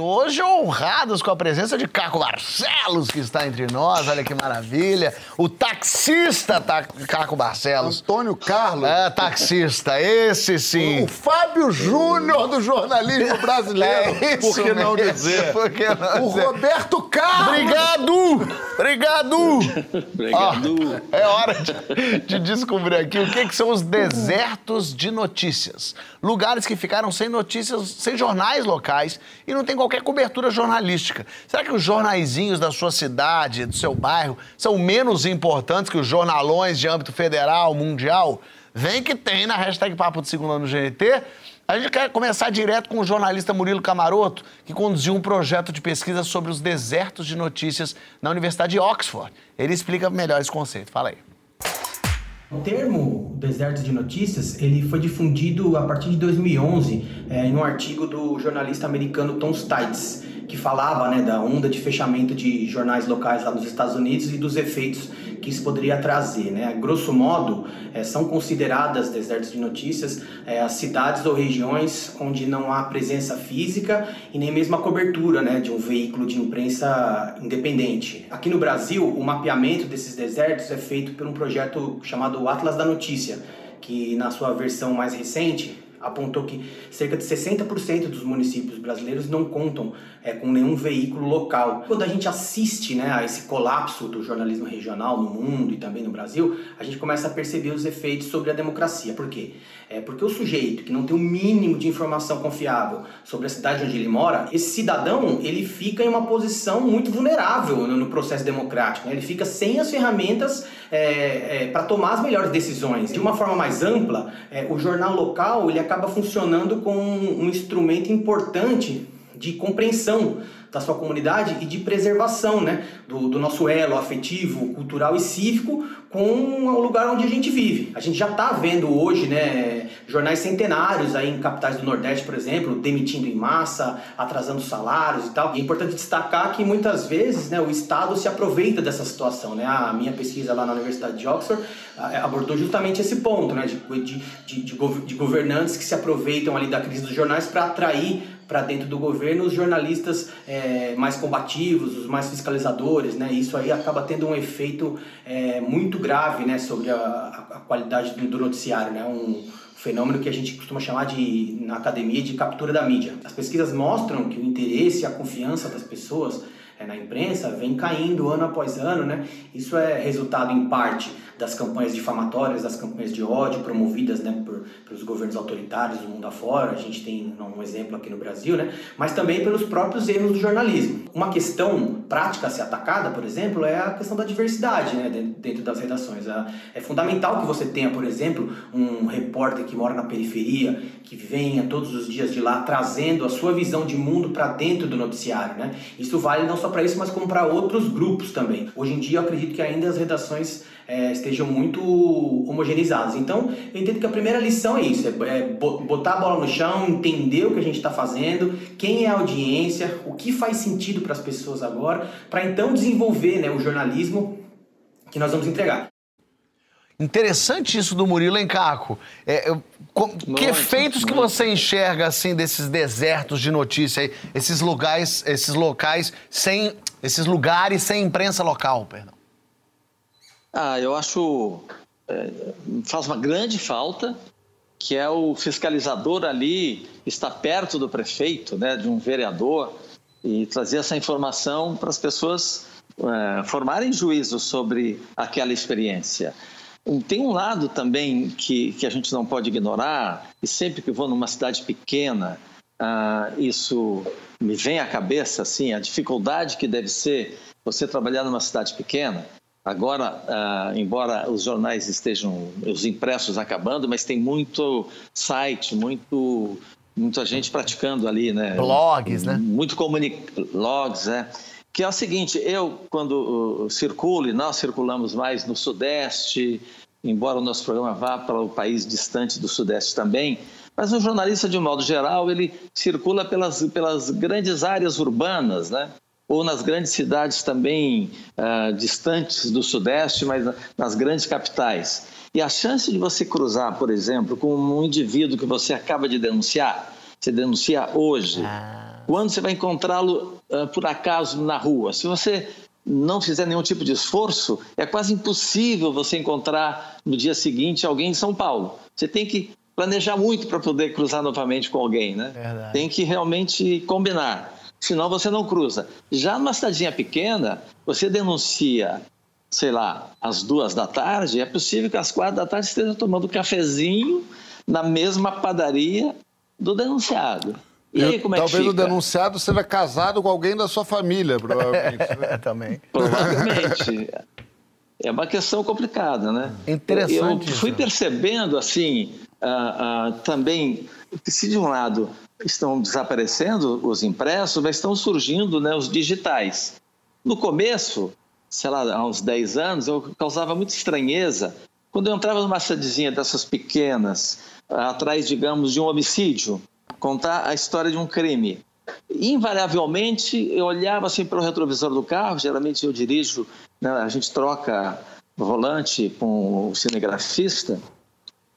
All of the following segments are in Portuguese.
Hoje honrados com a presença de Caco Barcelos, que está entre nós, olha que maravilha. O taxista tá, Caco Barcelos. Antônio Carlos. É, taxista, esse sim. O Fábio Júnior do jornalismo brasileiro. É isso por que não mesmo, dizer? Por que não O dizer? Roberto Carlos. Obrigado! Obrigado! Obrigado. Ó, é hora de, de descobrir aqui o que, que são os desertos de notícias. Lugares que ficaram sem notícias, sem jornais locais e não tem qualquer cobertura jornalística. Será que os jornaizinhos da sua cidade, do seu bairro, são menos importantes que os jornalões de âmbito federal, mundial? Vem que tem na hashtag Papo de Segunda no GNT. A gente quer começar direto com o jornalista Murilo Camaroto, que conduziu um projeto de pesquisa sobre os desertos de notícias na Universidade de Oxford. Ele explica melhor esse conceito. Fala aí. O termo deserto de notícias ele foi difundido a partir de 2011 é, em um artigo do jornalista americano Tom Stites, que falava né, da onda de fechamento de jornais locais lá nos Estados Unidos e dos efeitos que isso poderia trazer. Né? Grosso modo, é, são consideradas desertos de notícias é, as cidades ou regiões onde não há presença física e nem mesmo a cobertura né, de um veículo de imprensa independente. Aqui no Brasil, o mapeamento desses desertos é feito por um projeto chamado Atlas da Notícia, que na sua versão mais recente apontou que cerca de 60% dos municípios brasileiros não contam é, com nenhum veículo local. Quando a gente assiste né, a esse colapso do jornalismo regional no mundo e também no Brasil, a gente começa a perceber os efeitos sobre a democracia. Por quê? É porque o sujeito que não tem o mínimo de informação confiável sobre a cidade onde ele mora, esse cidadão ele fica em uma posição muito vulnerável no, no processo democrático. Né? Ele fica sem as ferramentas é, é, para tomar as melhores decisões. De uma forma mais ampla, é, o jornal local ele acaba funcionando como um instrumento importante de compreensão da sua comunidade e de preservação né, do, do nosso elo afetivo, cultural e cívico com o lugar onde a gente vive. A gente já está vendo hoje né, jornais centenários aí em capitais do Nordeste, por exemplo, demitindo em massa, atrasando salários e tal. E é importante destacar que muitas vezes né, o Estado se aproveita dessa situação. Né? A minha pesquisa lá na Universidade de Oxford abordou justamente esse ponto né, de, de, de, de governantes que se aproveitam ali da crise dos jornais para atrair para dentro do governo os jornalistas é, mais combativos, os mais fiscalizadores, né? Isso aí acaba tendo um efeito é, muito grave, né, sobre a, a qualidade do, do, noticiário, né? Um fenômeno que a gente costuma chamar de na academia de captura da mídia. As pesquisas mostram que o interesse e a confiança das pessoas na imprensa vem caindo ano após ano, né? Isso é resultado em parte das campanhas difamatórias, das campanhas de ódio promovidas né, por, pelos governos autoritários do mundo afora, a gente tem um exemplo aqui no Brasil, né, mas também pelos próprios erros do jornalismo. Uma questão prática a ser atacada, por exemplo, é a questão da diversidade né, dentro das redações. É fundamental que você tenha, por exemplo, um repórter que mora na periferia, que venha todos os dias de lá trazendo a sua visão de mundo para dentro do noticiário. Né? Isso vale não só para isso, mas como para outros grupos também. Hoje em dia, eu acredito que ainda as redações é, estejam muito homogeneizadas. Então, eu entendo que a primeira lição é isso: é, botar a bola no chão, entender o que a gente está fazendo, quem é a audiência, o que faz sentido para as pessoas agora, para então desenvolver né, o jornalismo que nós vamos entregar. Interessante isso do Murilo, hein, Caco? É, eu, com, que efeitos que você enxerga, assim, desses desertos de notícia aí, esses lugares, esses locais sem, esses lugares sem imprensa local, perdão? Ah, eu acho é, faz uma grande falta que é o fiscalizador ali estar perto do prefeito, né, de um vereador e trazer essa informação para as pessoas é, formarem juízo sobre aquela experiência. Tem um lado também que, que a gente não pode ignorar, e sempre que vou numa cidade pequena, ah, isso me vem à cabeça, assim, a dificuldade que deve ser você trabalhar numa cidade pequena. Agora, ah, embora os jornais estejam, os impressos acabando, mas tem muito site, muito, muita gente praticando ali, né? Blogs, né? Muito comunic... blogs, né? Que é o seguinte, eu quando uh, circulo, e nós circulamos mais no Sudeste, embora o nosso programa vá para o país distante do Sudeste também, mas o jornalista, de um modo geral, ele circula pelas, pelas grandes áreas urbanas, né? ou nas grandes cidades também uh, distantes do Sudeste, mas nas grandes capitais. E a chance de você cruzar, por exemplo, com um indivíduo que você acaba de denunciar, você denuncia hoje, ah. quando você vai encontrá-lo uh, por acaso na rua? Se você não fizer nenhum tipo de esforço, é quase impossível você encontrar no dia seguinte alguém em São Paulo. Você tem que planejar muito para poder cruzar novamente com alguém, né? Verdade. Tem que realmente combinar senão você não cruza. Já numa cidadinha pequena, você denuncia, sei lá, às duas da tarde, é possível que às quatro da tarde esteja tomando cafezinho na mesma padaria do denunciado. E aí, como é Talvez que o denunciado seja casado com alguém da sua família, provavelmente. Né? é, também. Provavelmente. É uma questão complicada, né? Interessante. Eu fui isso. percebendo, assim, uh, uh, também, que se de um lado estão desaparecendo os impressos, mas estão surgindo né, os digitais. No começo, sei lá, há uns 10 anos, eu causava muita estranheza quando eu entrava numa cidadezinha dessas pequenas, atrás, digamos, de um homicídio, contar a história de um crime. Invariavelmente, eu olhava assim para o retrovisor do carro, geralmente eu dirijo, né, a gente troca volante com o cinegrafista,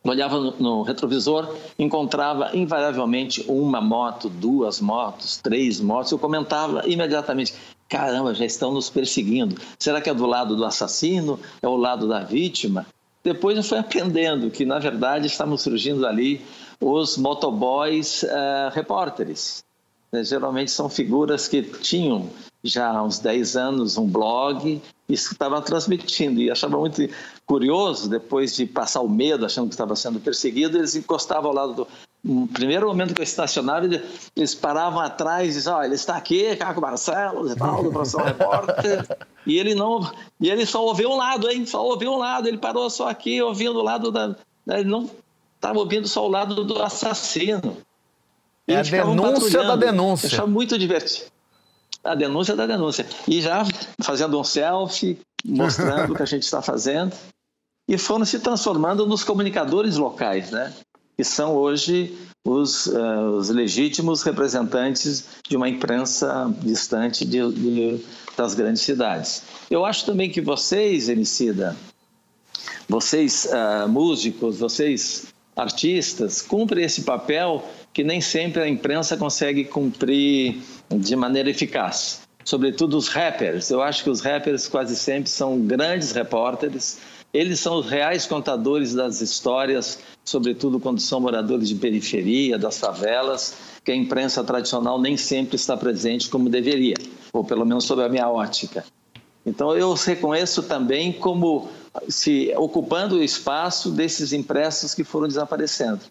olhava no, retrovisor, encontrava invariavelmente uma moto, duas motos, três motos. Eu comentava imediatamente: caramba, já estão nos perseguindo. Será que é do lado do assassino? É o lado da vítima? Depois eu fui aprendendo que, na verdade, estavam surgindo ali os motoboys uh, repórteres. Geralmente são figuras que tinham já há uns 10 anos um blog e estava transmitindo. E achava muito curioso, depois de passar o medo, achando que estava sendo perseguido, eles encostavam ao lado do. No primeiro momento que eu estacionava, eles paravam atrás e diziam: oh, ele está aqui, Caco Marcelo, Revaldo, professor repórter. E ele não. E ele só ouviu um lado, hein? Só ouviu um lado. Ele parou só aqui, ouvindo o lado da. Ele não estava ouvindo só o lado do assassino. É a denúncia da denúncia. Eu achava muito divertido a denúncia da denúncia. E já fazendo um selfie, mostrando o que a gente está fazendo. E foram se transformando nos comunicadores locais, né? Que são hoje os, uh, os legítimos representantes de uma imprensa distante de, de, das grandes cidades. Eu acho também que vocês, Emicida, vocês uh, músicos, vocês artistas, cumprem esse papel que nem sempre a imprensa consegue cumprir de maneira eficaz. Sobretudo os rappers. Eu acho que os rappers quase sempre são grandes repórteres. Eles são os reais contadores das histórias, sobretudo quando são moradores de periferia, das favelas, que a imprensa tradicional nem sempre está presente como deveria, ou pelo menos sob a minha ótica. Então eu reconheço também como se ocupando o espaço desses impressos que foram desaparecendo.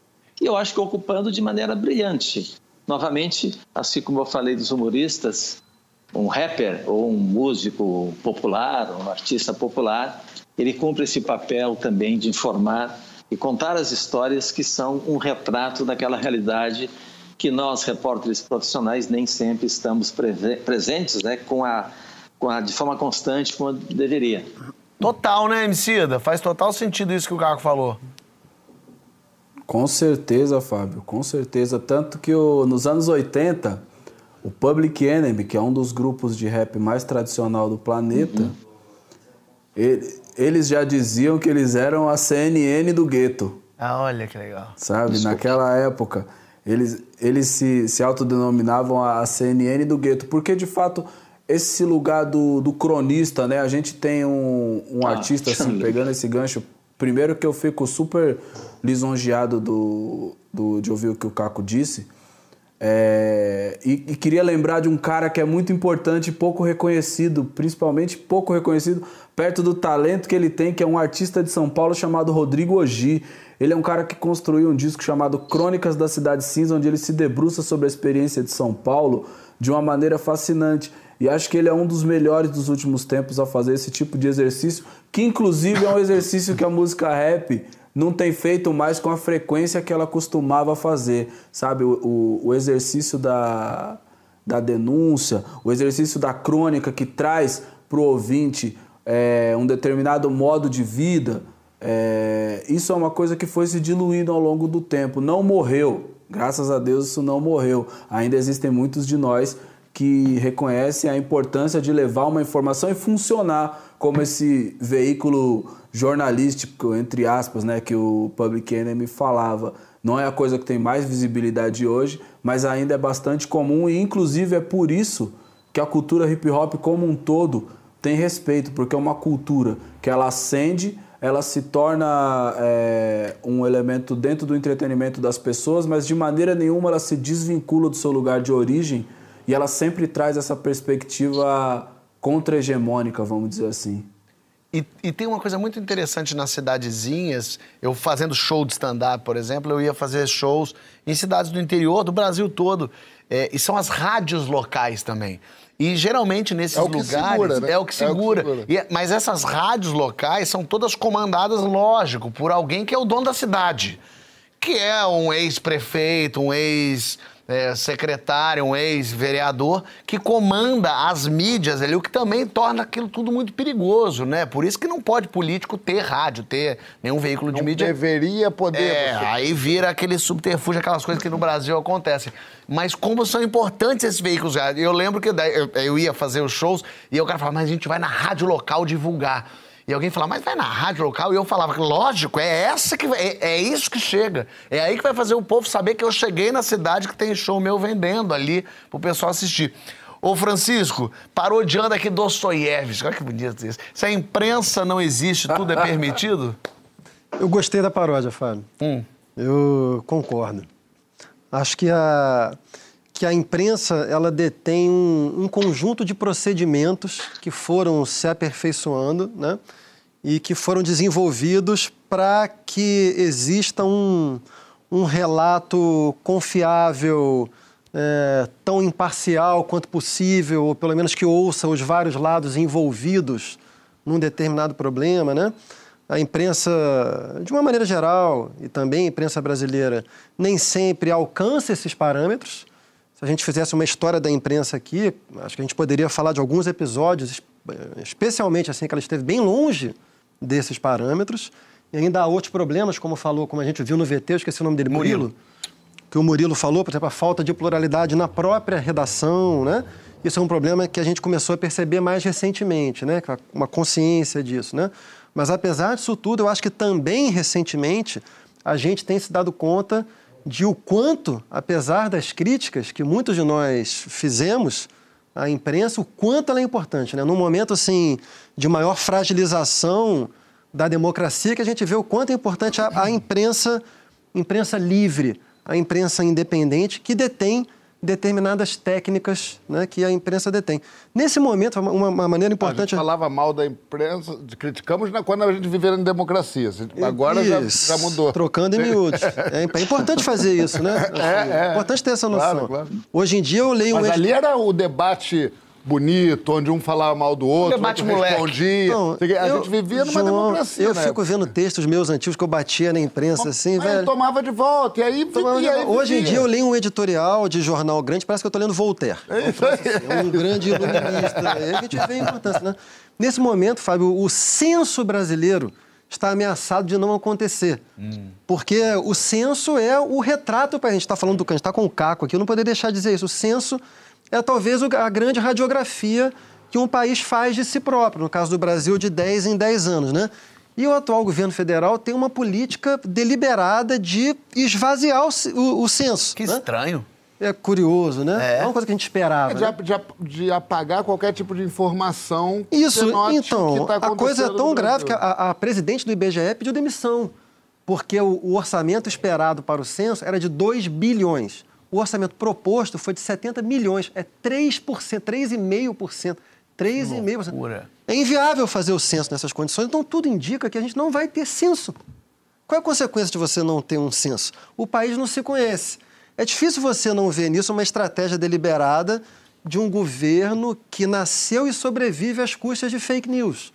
E eu acho que ocupando de maneira brilhante. Novamente, assim como eu falei dos humoristas, um rapper ou um músico popular, um artista popular, ele cumpre esse papel também de informar e contar as histórias que são um retrato daquela realidade que nós, repórteres profissionais, nem sempre estamos presentes né, com a, com a, de forma constante como deveria. Total, né, Emicida? Faz total sentido isso que o Caco falou. Com certeza, Fábio, com certeza. Tanto que o, nos anos 80, o Public Enemy, que é um dos grupos de rap mais tradicional do planeta, uhum. ele, eles já diziam que eles eram a CNN do gueto. Ah, olha que legal. Sabe, Desculpa. naquela época, eles, eles se, se autodenominavam a CNN do gueto, porque de fato esse lugar do, do cronista, né? A gente tem um, um ah, artista, assim, pegando esse gancho. Primeiro que eu fico super lisonjeado do, do, de ouvir o que o Caco disse. É, e, e, queria lembrar de um cara que é muito importante e pouco reconhecido, principalmente pouco reconhecido, perto do talento que ele tem, que é um artista de São Paulo chamado Rodrigo Ogi. Ele é um cara que construiu um disco chamado Crônicas da Cidade Cinza, onde ele se debruça sobre a experiência de São Paulo de uma maneira fascinante. E acho que ele é um dos melhores dos últimos tempos a fazer esse tipo de exercício, que inclusive é um exercício que a música rap não tem feito mais com a frequência que ela costumava fazer, sabe? O, o, o exercício da, da denúncia, o exercício da crônica que traz para o ouvinte é, um determinado modo de vida, é, isso é uma coisa que foi se diluindo ao longo do tempo. Não morreu, graças a Deus isso não morreu. Ainda existem muitos de nós que reconhecem a importância de levar uma informação e funcionar como esse veículo jornalístico, entre aspas, né, que o Public Enemy falava. Não é a coisa que tem mais visibilidade hoje, mas ainda é bastante comum e inclusive é por isso que a cultura hip hop como um todo tem respeito, porque é uma cultura que ela acende, ela se torna é, um elemento dentro do entretenimento das pessoas, mas de maneira nenhuma ela se desvincula do seu lugar de origem e ela sempre traz essa perspectiva contra-hegemônica, vamos dizer assim. E, e, tem uma coisa muito interessante nas cidadezinhas. Eu fazendo show de stand-up, por exemplo, eu ia fazer shows em cidades do interior, do Brasil todo. É, e são as rádios locais também. E geralmente nesses é lugares segura, né? é o que segura. É o que segura. E, é, mas essas rádios locais são todas comandadas, lógico, por alguém que é o dono da cidade. Que é um ex-prefeito, um ex é, secretário, um ex-vereador, que comanda as mídias ali, o que também torna aquilo tudo muito perigoso, né? Por isso que não pode político ter rádio, ter nenhum veículo de não mídia. deveria poder. É, você... aí vira aquele subterfúgio, aquelas coisas que no Brasil acontecem. Mas como são importantes esses veículos, eu lembro que eu, eu ia fazer os shows e o cara falava, mas a gente vai na rádio local divulgar. E alguém falava, mas vai na rádio local? E eu falava, lógico, é essa que é, é isso que chega. É aí que vai fazer o povo saber que eu cheguei na cidade que tem show meu vendendo ali pro pessoal assistir. Ô Francisco, parodiando aqui Dostoiévski, olha que bonito isso. Se a imprensa não existe, tudo é permitido? Eu gostei da paródia, Fábio. Hum. Eu concordo. Acho que a, que a imprensa ela detém um, um conjunto de procedimentos que foram se aperfeiçoando, né? E que foram desenvolvidos para que exista um, um relato confiável, é, tão imparcial quanto possível, ou pelo menos que ouça os vários lados envolvidos num determinado problema, né? A imprensa, de uma maneira geral, e também a imprensa brasileira, nem sempre alcança esses parâmetros. Se a gente fizesse uma história da imprensa aqui, acho que a gente poderia falar de alguns episódios, especialmente assim, que ela esteve bem longe desses parâmetros. E ainda há outros problemas, como falou, como a gente viu no VT, eu esqueci o nome dele, Murilo. Murilo. Que o Murilo falou, por exemplo, a falta de pluralidade na própria redação, né? Isso é um problema que a gente começou a perceber mais recentemente, né? Uma consciência disso, né? Mas apesar disso tudo, eu acho que também recentemente a gente tem se dado conta de o quanto, apesar das críticas que muitos de nós fizemos, a imprensa, o quanto ela é importante, né? Num momento assim de maior fragilização da democracia, que a gente vê o quanto é importante a, a imprensa, imprensa livre, a imprensa independente que detém determinadas técnicas né, que a imprensa detém. Nesse momento, uma, uma maneira importante... A gente falava mal da imprensa, criticamos quando a gente vivia em democracia. Agora já, já, mudou. Trocando em miúdos. É, é, importante fazer isso, né? É, é, é importante ter essa noção. Claro, claro. Hoje em dia eu leio... Mas um... ali era o debate bonito, onde um falava mal do outro, um outro respondia. Não, a eu, gente vivia numa João, democracia, Eu fico vendo textos meus antigos que eu batia na imprensa, assim, aí velho. tomava de volta, e aí, vivia, e aí Hoje em dia eu leio um editorial de jornal grande, parece que eu estou lendo Voltaire. É, isso aí. Assim, é um grande iluminista. aí a gente vê a importância, né? Nesse momento, Fábio, o censo brasileiro está ameaçado de não acontecer. Hum. Porque o censo é o retrato, para a gente estar tá falando do que a gente está com o caco aqui, eu não poderia deixar de dizer isso. O censo é talvez a grande radiografia que um país faz de si próprio, no caso do Brasil, de 10 em 10 anos, né? E o atual governo federal tem uma política deliberada de esvaziar o, o, o censo. Que né? estranho. É curioso, né? É, é uma coisa que a gente esperava. É de, né? de, de, apagar qualquer tipo de informação. Isso, então, tá a coisa é tão grave que a, a, presidente do IBGE pediu demissão, porque o, o orçamento esperado para o censo era de 2 bilhões. O orçamento proposto foi de 70 milhões, é 3%, 3,5%. 3,5%. É inviável fazer o censo nessas condições, então tudo indica que a gente não vai ter censo. Qual é a consequência de você não ter um censo? O país não se conhece. É difícil você não ver nisso uma estratégia deliberada de um governo que nasceu e sobrevive às custas de fake news.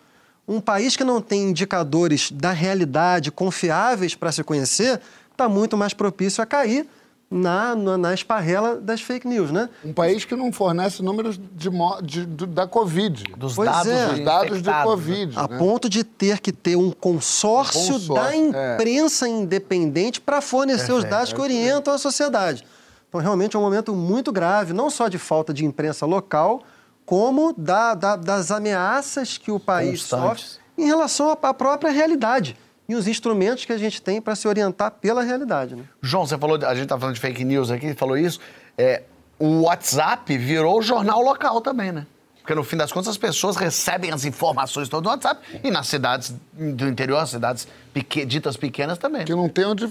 Um país que não tem indicadores da realidade confiáveis para se conhecer está muito mais propício a cair na, na, na, esparrela das fake news, né? Um país que não fornece números de, de, de da Covid. Dos pois dados, é. dos dados de Covid. A né? ponto de ter que ter um consórcio, um consórcio da é. imprensa é. independente para fornecer os dados que orientam a sociedade. Então, realmente é um momento muito grave, não só de falta de imprensa local, como da, da, das ameaças que o país Constantes. sofre em relação à própria realidade e os instrumentos que a gente tem para se orientar pela realidade. Né? João, você falou, a gente está falando de fake news aqui, falou isso. É, o WhatsApp virou jornal local também, né? Porque no fim das contas as pessoas recebem as informações todas no WhatsApp e nas cidades do interior, cidades pequ ditas pequenas também. Que não tem onde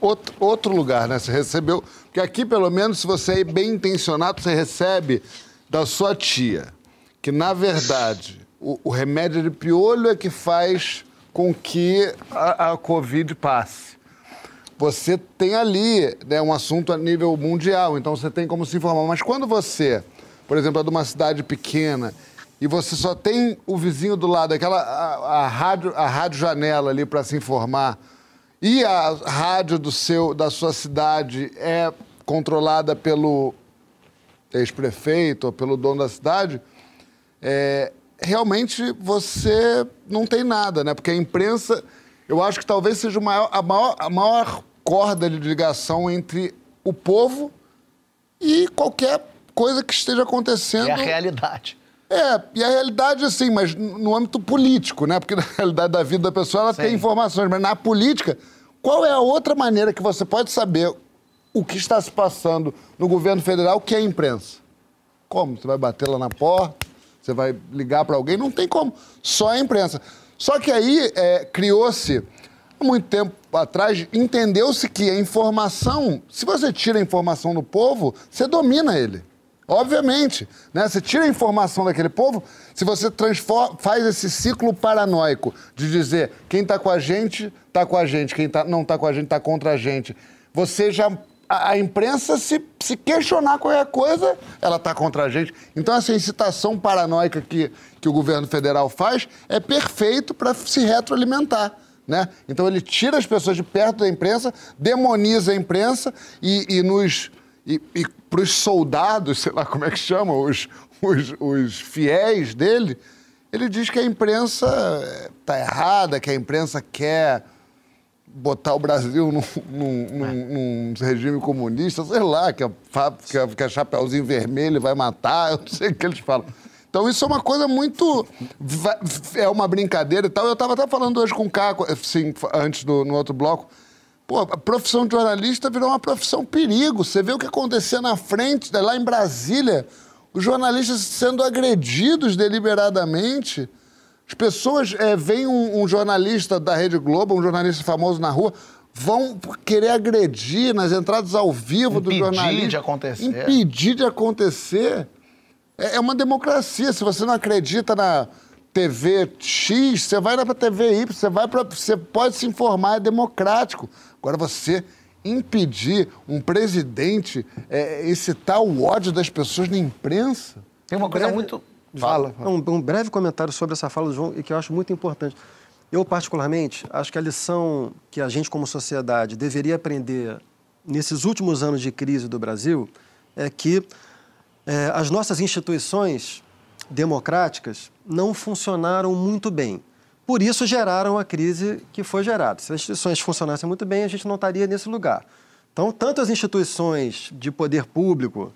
outro, outro lugar, né? Você recebeu. Porque aqui, pelo menos, se você é bem intencionado, você recebe da sua tia. Que, na verdade, o, o remédio de piolho é que faz com que a, a Covid passe. Você tem ali né, um assunto a nível mundial, então você tem como se informar. Mas quando você por exemplo, é de uma cidade pequena, e você só tem o vizinho do lado, aquela a, a rádio, a rádio janela ali para se informar, e a rádio do seu, da sua cidade é controlada pelo ex-prefeito ou pelo dono da cidade, é, realmente você não tem nada, né? Porque a imprensa, eu acho que talvez seja maior, a, maior, a maior corda de ligação entre o povo e qualquer coisa que esteja acontecendo. É a realidade. É, e a realidade, assim, mas no âmbito político, né? Porque na realidade da vida da pessoa ela Sim. tem informações, mas na política, qual é a outra maneira que você pode saber o que está se passando no governo federal que é a imprensa? Como? Você vai bater lá na porta? Você vai ligar para alguém? Não tem como. Só a imprensa. Só que aí é, criou-se, há muito tempo atrás, entendeu-se que a informação, se você tira a informação do povo, você domina ele. Obviamente, né? Você tira a informação daquele povo, se você transforma, faz esse ciclo paranoico de dizer quem está com a gente, está com a gente, quem tá, não está com a gente, está contra a gente. Você já. A, a, imprensa, se, se questionar qualquer coisa, ela está contra a gente. Então, essa incitação paranoica que, que o governo federal faz é perfeito para se retroalimentar. Né? Então, ele tira as pessoas de perto da imprensa, demoniza a imprensa e, e nos e, e para os soldados, sei lá como é que chama, os, os, os fiéis dele, ele diz que a imprensa está errada, que a imprensa quer botar o Brasil num, num, num, num regime comunista, sei lá, que a, que, a, que a Chapeuzinho Vermelho vai matar, eu não sei o que eles falam. Então isso é uma coisa muito. É uma brincadeira e tal. Eu estava até falando hoje com o Caco, assim, antes do no outro bloco Pô, a profissão de jornalista virou uma profissão perigo. Você vê o que acontecia na frente, né, lá em Brasília, os jornalistas sendo agredidos deliberadamente. As pessoas é, veem um, um, jornalista da Rede Globo, um jornalista famoso na rua, vão querer agredir nas entradas ao vivo Impedir do jornalista. Impedir de acontecer. Impedir de acontecer. É, é uma democracia. Se você não acredita na TV X, você vai para a TV Y, você vai para. Você pode se informar, é democrático. Agora, você impedir um presidente é, excitar o ódio das pessoas na imprensa. Tem uma coisa breve... muito. Fala. fala. Um, um, breve comentário sobre essa fala do João e que eu acho muito importante. Eu, particularmente, acho que a lição que a gente, como sociedade, deveria aprender nesses últimos anos de crise do Brasil é que é, as nossas instituições democráticas não funcionaram muito bem. Por isso geraram a crise que foi gerada. Se as instituições funcionassem muito bem, a gente não estaria nesse lugar. Então, tanto as instituições de poder público,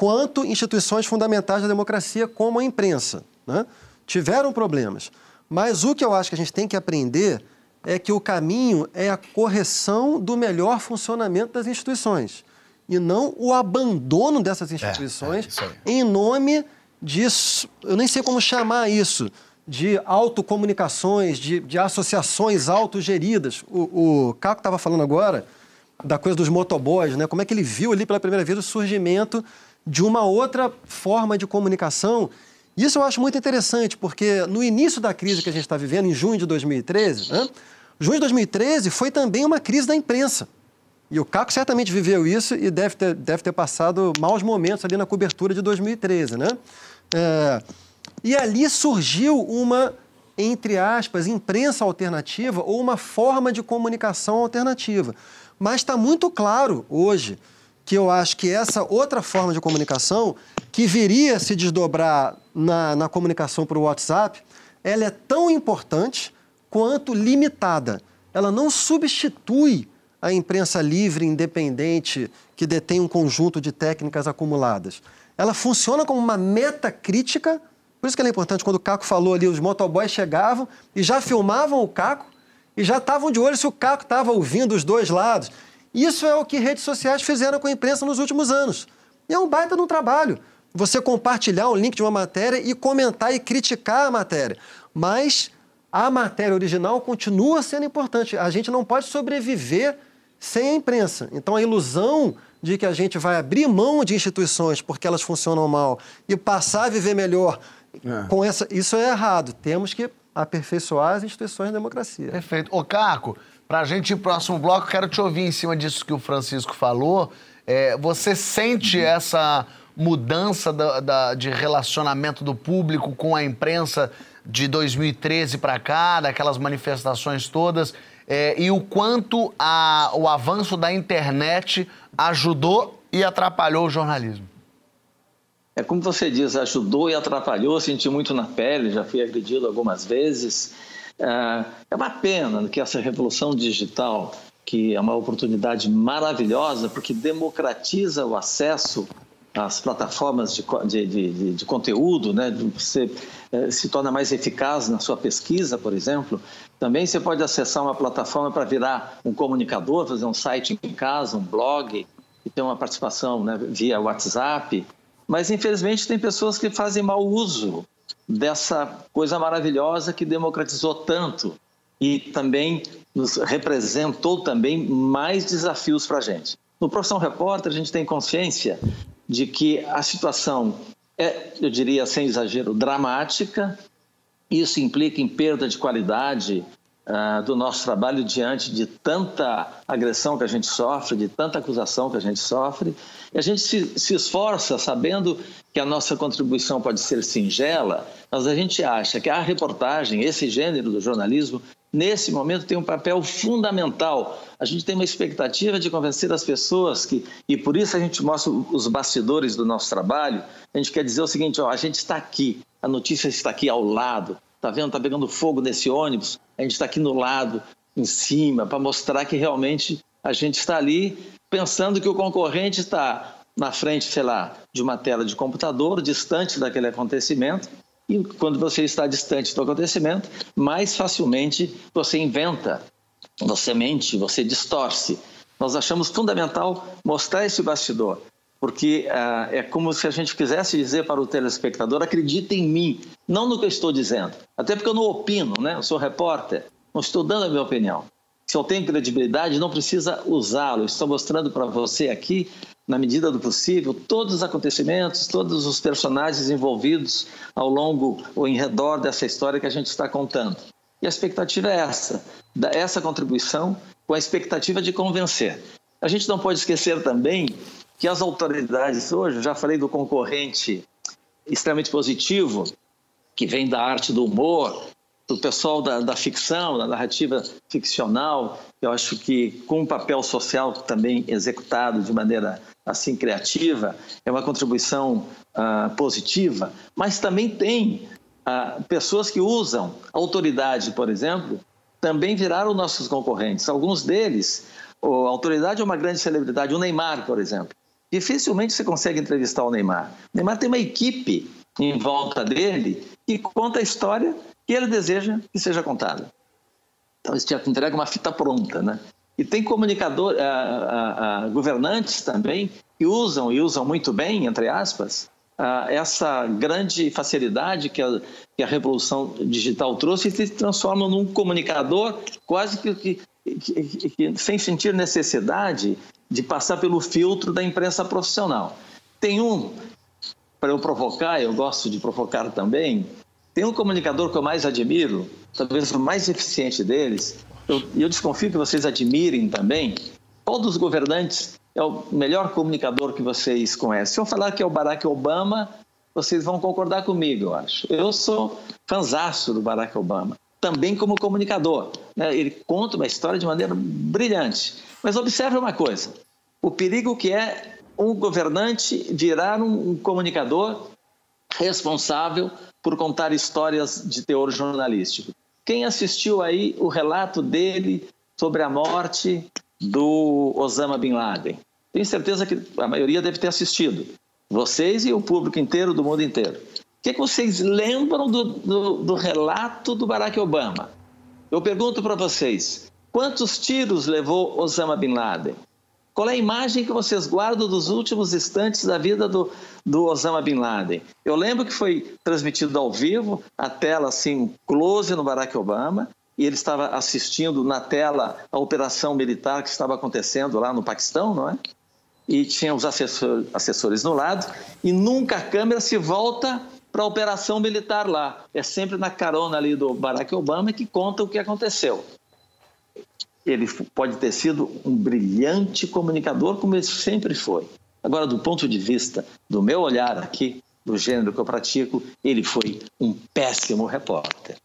quanto instituições fundamentais da democracia, como a imprensa, né, tiveram problemas. Mas o que eu acho que a gente tem que aprender é que o caminho é a correção do melhor funcionamento das instituições e não o abandono dessas instituições é, é em nome disso, eu nem sei como chamar isso, de autocomunicações, de, de associações autogeridas. O, o Caco estava falando agora da coisa dos motoboys, né? Como é que ele viu ali pela primeira vez o surgimento de uma outra forma de comunicação. Isso eu acho muito interessante, porque no início da crise que a gente está vivendo, em junho de 2013, né? junho de 2013 foi também uma crise da imprensa. E o Caco certamente viveu isso e deve ter, deve ter passado maus momentos ali na cobertura de 2013, né? É, e ali surgiu uma, entre aspas, imprensa alternativa ou uma forma de comunicação alternativa. Mas está muito claro hoje que eu acho que essa outra forma de comunicação, que viria a se desdobrar na, na comunicação por WhatsApp, ela é tão importante quanto limitada. Ela não substitui a imprensa livre, independente, que detém um conjunto de técnicas acumuladas? Ela funciona como uma meta crítica. Por isso que é importante, quando o Caco falou ali, os motoboys chegavam e já filmavam o Caco e já estavam de olho se o Caco estava ouvindo os dois lados. Isso é o que redes sociais fizeram com a imprensa nos últimos anos. E é um baita de um trabalho. Você compartilhar o link de uma matéria e comentar e criticar a matéria. Mas a matéria original continua sendo importante. A gente não pode sobreviver sem a imprensa. Então a ilusão de que a gente vai abrir mão de instituições porque elas funcionam mal e passar a viver melhor é. com essa, isso é errado. Temos que aperfeiçoar as instituições da democracia. Perfeito. Ô, Caco, para a gente ir próximo bloco, quero te ouvir em cima disso que o Francisco falou. É, você sente uhum. essa mudança da, da, de relacionamento do público com a imprensa de 2013 para cá, daquelas manifestações todas, é, e o quanto a, o avanço da internet ajudou e atrapalhou o jornalismo? É como você diz, ajudou e atrapalhou, senti muito na pele, já fui agredido algumas vezes. É, é uma pena que essa revolução digital, que é uma oportunidade maravilhosa, porque democratiza o acesso às plataformas de, de, de, de conteúdo, né? você é, se torna mais eficaz na sua pesquisa, por exemplo. Também você pode acessar uma plataforma para virar um comunicador, fazer um site em casa, um blog, e ter uma participação né, via WhatsApp. Mas, infelizmente, tem pessoas que fazem mau uso dessa coisa maravilhosa que democratizou tanto e também nos representou também mais desafios para a gente. No Profissão Repórter, a gente tem consciência de que a situação é, eu diria sem exagero, dramática. Isso implica em perda de qualidade uh, do nosso trabalho diante de tanta agressão que a gente sofre, de tanta acusação que a gente sofre. E a gente se, se esforça sabendo que a nossa contribuição pode ser singela, mas a gente acha que a reportagem, esse gênero do jornalismo, nesse momento tem um papel fundamental. A gente tem uma expectativa de convencer as pessoas que, e por isso a gente mostra os bastidores do nosso trabalho. A gente quer dizer o seguinte: ó, a gente está aqui, a notícia está aqui ao lado, tá vendo? Tá pegando fogo nesse ônibus, a gente está aqui no lado, em cima, para mostrar que realmente a gente está ali pensando que o concorrente está na frente, sei lá, de uma tela de computador, distante daquele acontecimento, e quando você está distante do acontecimento, mais facilmente você inventa, você mente, você distorce. Nós achamos fundamental mostrar esse bastidor, porque uh, é como se a gente quisesse dizer para o telespectador: acredite em mim, não no que eu estou dizendo. Até porque eu não opino, né? eu sou repórter, não estou dando a minha opinião. Se eu tenho credibilidade, não precisa usá-lo. Estou mostrando para você aqui na medida do possível, todos os acontecimentos, todos os personagens envolvidos ao longo ou em redor dessa história que a gente está contando. E a expectativa é essa, essa contribuição com a expectativa de convencer. A gente não pode esquecer também que as autoridades hoje, já falei do concorrente extremamente positivo, que vem da arte do humor, do pessoal da, da ficção, da narrativa ficcional, eu acho que com um papel social também executado de maneira assim criativa, é uma contribuição uh, positiva, mas também tem uh, pessoas que usam autoridade, por exemplo, também viraram nossos concorrentes. Alguns deles, a autoridade é uma grande celebridade, o Neymar, por exemplo. Dificilmente você consegue entrevistar o Neymar. O Neymar tem uma equipe em volta dele que conta a história que ele deseja que seja contada. Então, isso te entrega uma fita pronta, né? E tem comunicador, a, a, a, governantes também que usam e usam muito bem, entre aspas, essa grande facilidade que a, que a revolução digital trouxe e se transformam num comunicador quase que, que, que, que, sem sentir necessidade de passar pelo filtro da imprensa profissional. Tem um, para eu provocar, eu gosto de provocar também, tem um comunicador que eu mais admiro, talvez o mais eficiente deles, eu, eu desconfio que vocês admirem também, qual dos governantes é o melhor comunicador que vocês conhecem? Se eu falar que é o Barack Obama, vocês vão concordar comigo, eu acho. Eu sou fanzaço do Barack Obama, também como comunicador. Né? Ele conta uma história de maneira brilhante. Mas observe uma coisa: o perigo que é um governante virar um comunicador responsável por contar histórias de teor jornalístico. Quem assistiu aí o relato dele sobre a morte do Osama Bin Laden. Tenho certeza que a maioria deve ter assistido. Vocês e o público inteiro do mundo inteiro. O que, que vocês lembram do, do, do relato do Barack Obama? Eu pergunto para vocês: quantos tiros levou Osama Bin Laden? Qual é a imagem que vocês guardam dos últimos instantes da vida do, do Osama Bin Laden? Eu lembro que foi transmitido ao vivo, a tela assim, close no Barack Obama, e ele estava assistindo na tela a operação militar que estava acontecendo lá no Paquistão, não é? E tinha os assessor, assessores no lado, e nunca a câmera se volta para a operação militar lá. É sempre na carona ali do Barack Obama que conta o que aconteceu. Ele pode ter sido um brilhante comunicador, como ele sempre foi. Agora, do ponto de vista do meu olhar aqui, do gênero que eu pratico, ele foi um péssimo repórter.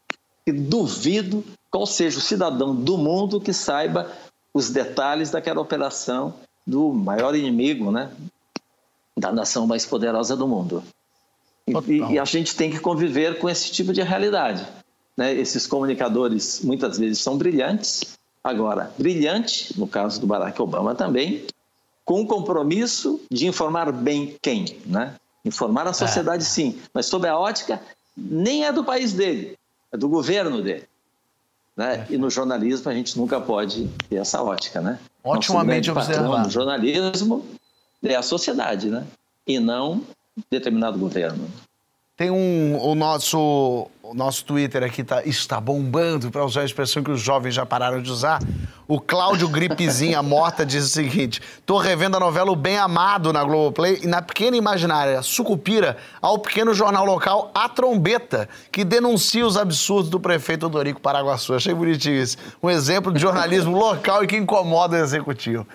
E duvido qual seja o cidadão do mundo que saiba os detalhes daquela operação do maior inimigo, né, da nação mais poderosa do mundo. E, e, a gente tem que conviver com esse tipo de realidade. Né? Esses comunicadores muitas vezes são brilhantes. Agora, brilhante, no caso do Barack Obama também, com o compromisso de informar bem quem, né? Informar a sociedade é. sim, mas sob a ótica nem é do país dele, é do governo dele. Né? É. E no jornalismo a gente nunca pode ter essa ótica, né? Otimamente observado. No jornalismo é a sociedade, né? E não determinado governo. Tem um, o nosso, o nosso Twitter aqui tá, está bombando, para usar a expressão que os jovens já pararam de usar. O Cláudio Gripezinha Morta diz o seguinte: tô revendo a novela O Bem Amado na Globoplay e na pequena imaginária Sucupira ao pequeno jornal local A Trombeta, que denuncia os absurdos do prefeito Dorico Paraguaçu. Achei bonitinho isso. Um exemplo de jornalismo local e que incomoda o executivo.